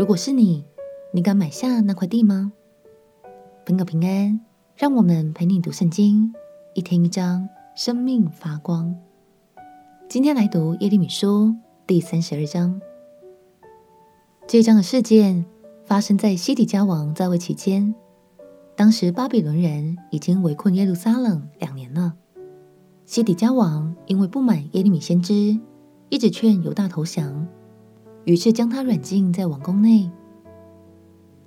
如果是你，你敢买下那块地吗？朋友平安，让我们陪你读圣经，一天一章，生命发光。今天来读耶利米书第三十二章。这一章的事件发生在西底家王在位期间，当时巴比伦人已经围困耶路撒冷两年了。西底家王因为不满耶利米先知，一直劝犹大投降。于是将他软禁在王宫内。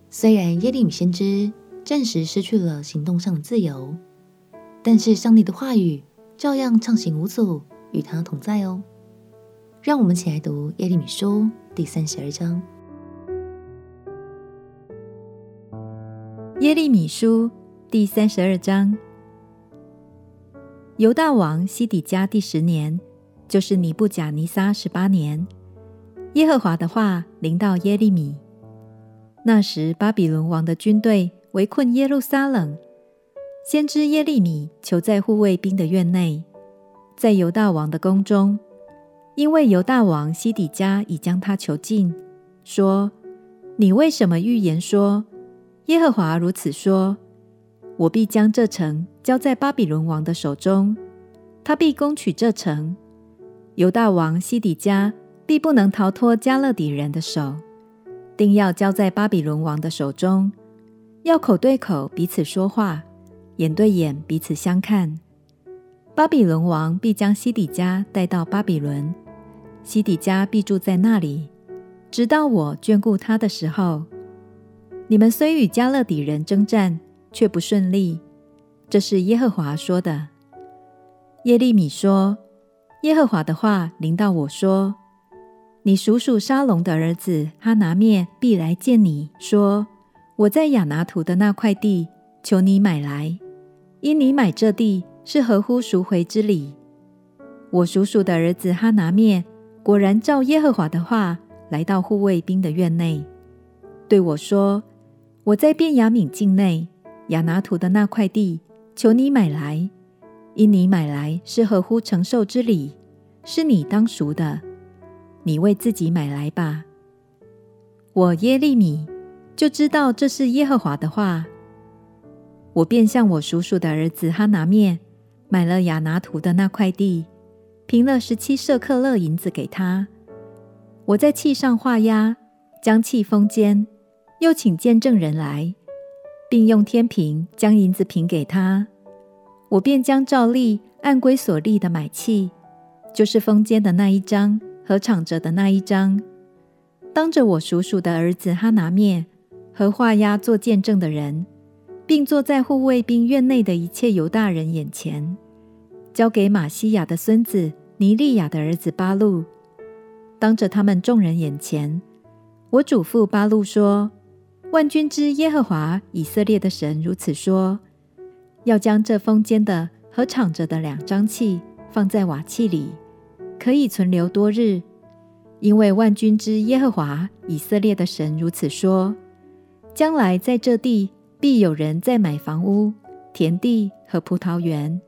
虽然耶利米先知暂时失去了行动上的自由，但是上帝的话语照样畅行无阻，与他同在哦。让我们一起来读耶利米书第三十二章。耶利米书第三十二章。犹大王西底家第十年，就是尼布甲尼撒十八年。耶和华的话临到耶利米。那时，巴比伦王的军队围困耶路撒冷，先知耶利米囚在护卫兵的院内，在犹大王的宫中，因为犹大王西底家已将他囚禁，说：“你为什么预言说，耶和华如此说：我必将这城交在巴比伦王的手中，他必攻取这城。犹大王西底家。”必不能逃脱迦勒底人的手，定要交在巴比伦王的手中。要口对口彼此说话，眼对眼彼此相看。巴比伦王必将西底家带到巴比伦，西底家必住在那里，直到我眷顾他的时候。你们虽与迦勒底人征战，却不顺利。这是耶和华说的。耶利米说：“耶和华的话临到我说。”你叔叔沙龙的儿子哈拿灭必来见你说：“我在亚拿图的那块地，求你买来，因你买这地是合乎赎回之理。”我叔叔的儿子哈拿灭果然照耶和华的话来到护卫兵的院内，对我说：“我在便雅悯境内亚拿图的那块地，求你买来，因你买来是合乎承受之理，是你当赎的。”你为自己买来吧。我耶利米就知道这是耶和华的话。我便向我叔叔的儿子哈拿灭买了亚拿图的那块地，平了十七舍客勒银子给他。我在契上画押，将契封缄，又请见证人来，并用天平将银子平给他。我便将照例按规所立的买契，就是封缄的那一张。和敞着的那一章，当着我叔叔的儿子哈拿灭和画押做见证的人，并坐在护卫兵院内的一切犹大人眼前，交给玛西亚的孙子尼利亚的儿子巴录。当着他们众人眼前，我嘱咐巴录说：“万军之耶和华以色列的神如此说：要将这封缄的和敞着的两张契放在瓦器里。”可以存留多日，因为万军之耶和华以色列的神如此说：将来在这地必有人在买房屋、田地和葡萄园。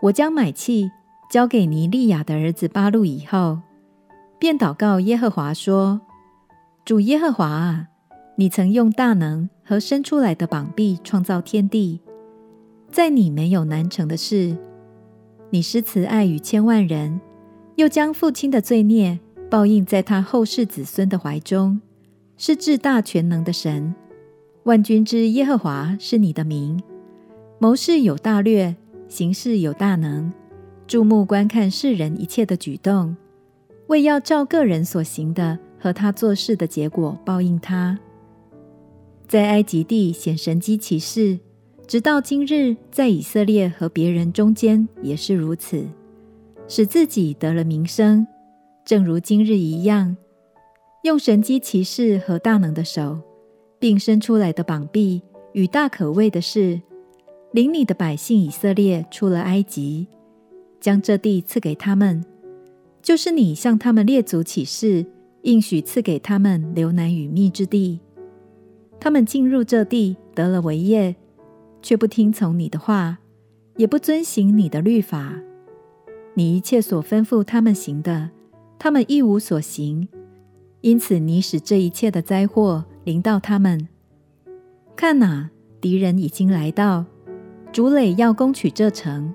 我将买契交给尼利亚的儿子巴录以后，便祷告耶和华说：主耶和华啊，你曾用大能和伸出来的膀臂创造天地，在你没有难成的事。你施慈爱与千万人。又将父亲的罪孽报应在他后世子孙的怀中，是至大全能的神。万军之耶和华是你的名，谋事有大略，行事有大能，注目观看世人一切的举动，为要照个人所行的和他做事的结果报应他。在埃及地显神迹奇事，直到今日，在以色列和别人中间也是如此。使自己得了名声，正如今日一样，用神迹奇事和大能的手，并伸出来的膀臂与大可畏的事，领你的百姓以色列出了埃及，将这地赐给他们，就是你向他们列祖起誓，应许赐给他们流奶与蜜之地。他们进入这地得了为业，却不听从你的话，也不遵行你的律法。你一切所吩咐他们行的，他们一无所行，因此你使这一切的灾祸临到他们。看哪，敌人已经来到，主垒要攻取这城，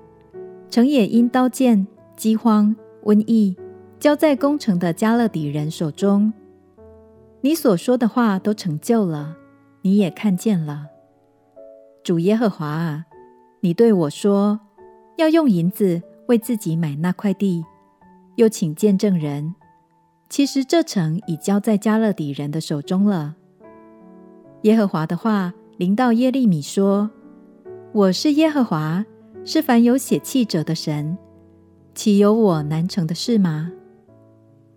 城也因刀剑、饥荒、瘟疫，交在攻城的加勒底人手中。你所说的话都成就了，你也看见了。主耶和华啊，你对我说，要用银子为自己买那块地，又请见证人。其实这城已交在迦勒底人的手中了。耶和华的话临到耶利米说：“我是耶和华，是凡有血气者的神，岂有我难成的事吗？”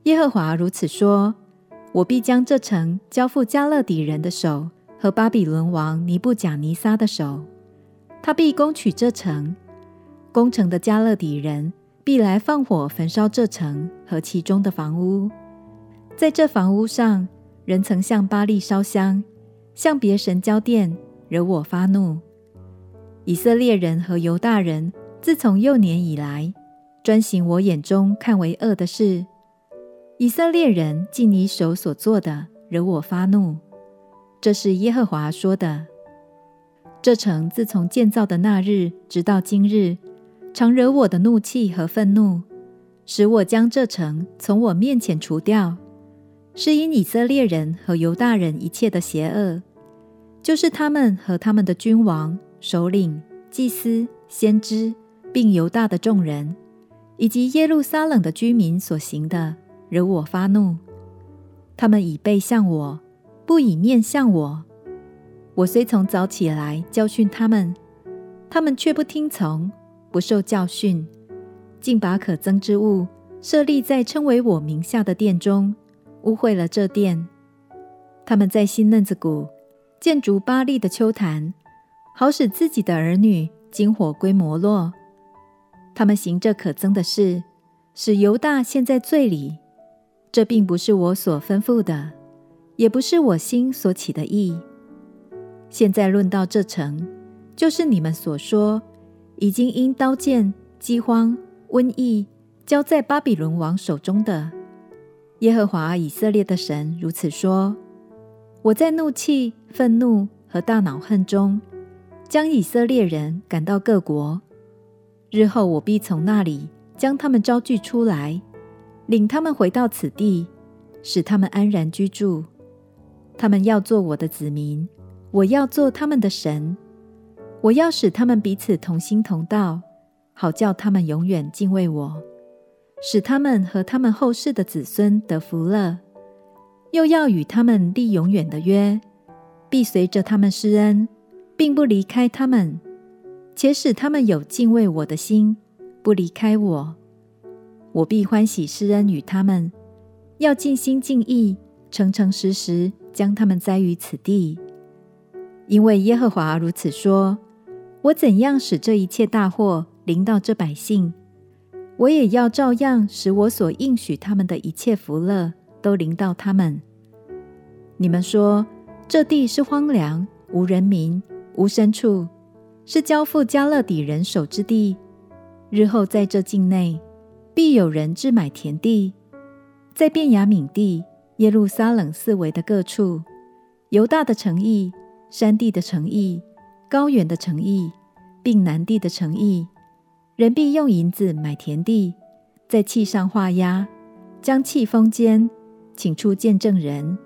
耶和华如此说：“我必将这城交付迦勒底人的手。”和巴比伦王尼布甲尼撒的手，他必攻取这城。攻城的加勒底人必来放火焚烧这城和其中的房屋。在这房屋上，人曾向巴力烧香，向别神交奠，惹我发怒。以色列人和犹大人自从幼年以来，专行我眼中看为恶的事。以色列人尽你手所做的，惹我发怒。这是耶和华说的。这城自从建造的那日直到今日，常惹我的怒气和愤怒，使我将这城从我面前除掉，是因以色列人和犹大人一切的邪恶，就是他们和他们的君王、首领、祭司、先知，并犹大的众人，以及耶路撒冷的居民所行的，惹我发怒。他们以背向我。不以面向我，我虽从早起来教训他们，他们却不听从，不受教训，竟把可憎之物设立在称为我名下的殿中，污秽了这殿。他们在新嫩子谷建筑巴力的邱坛，好使自己的儿女经火归摩洛。他们行这可憎的事，使犹大陷在罪里。这并不是我所吩咐的。也不是我心所起的意。现在论到这城，就是你们所说，已经因刀剑、饥荒、瘟疫，交在巴比伦王手中的。耶和华以色列的神如此说：我在怒气、愤怒和大恼恨中，将以色列人赶到各国。日后我必从那里将他们招聚出来，领他们回到此地，使他们安然居住。他们要做我的子民，我要做他们的神。我要使他们彼此同心同道，好叫他们永远敬畏我，使他们和他们后世的子孙得福乐。又要与他们立永远的约，必随着他们施恩，并不离开他们，且使他们有敬畏我的心，不离开我。我必欢喜施恩与他们，要尽心尽意，诚诚实实。将他们栽于此地，因为耶和华如此说：我怎样使这一切大祸临到这百姓，我也要照样使我所应许他们的一切福乐都临到他们。你们说这地是荒凉，无人民，无牲畜，是交付迦勒底人手之地。日后在这境内，必有人置买田地，在便雅悯地。耶路撒冷四围的各处，犹大的城邑、山地的城邑、高原的诚意，并南地的诚意，人必用银子买田地，在契上画押，将契封间，请出见证人，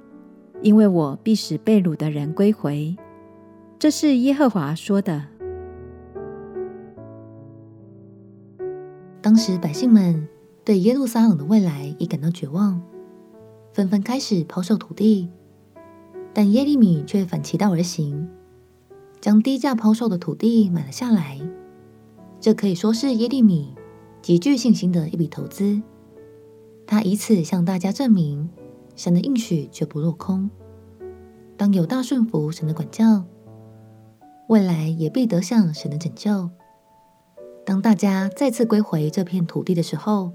因为我必使被掳的人归回。这是耶和华说的。当时百姓们对耶路撒冷的未来已感到绝望。纷纷开始抛售土地，但耶利米却反其道而行，将低价抛售的土地买了下来。这可以说是耶利米极具信心的一笔投资。他以此向大家证明，神的应许绝不落空。当有大顺服神的管教，未来也必得享神的拯救。当大家再次归回这片土地的时候，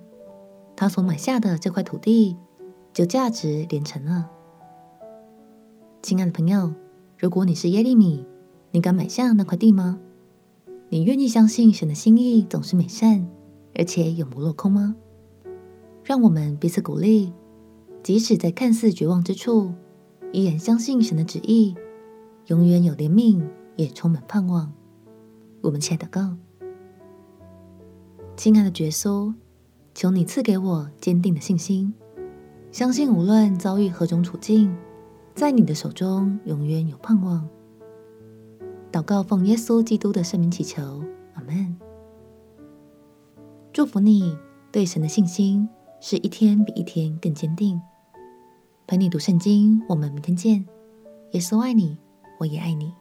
他所买下的这块土地。就价值连城了。亲爱的朋友，如果你是耶利米，你敢买下那块地吗？你愿意相信神的心意总是美善，而且永不落空吗？让我们彼此鼓励，即使在看似绝望之处，依然相信神的旨意，永远有怜悯，也充满盼望。我们起来祷告，亲爱的耶稣，求你赐给我坚定的信心，相信无论遭遇何种处境，在你的手中永远有盼望。祷告奉耶稣基督的圣名祈求，阿门。祝福你对神的信心是一天比一天更坚定。陪你读圣经，我们明天见。耶稣爱你，我也爱你。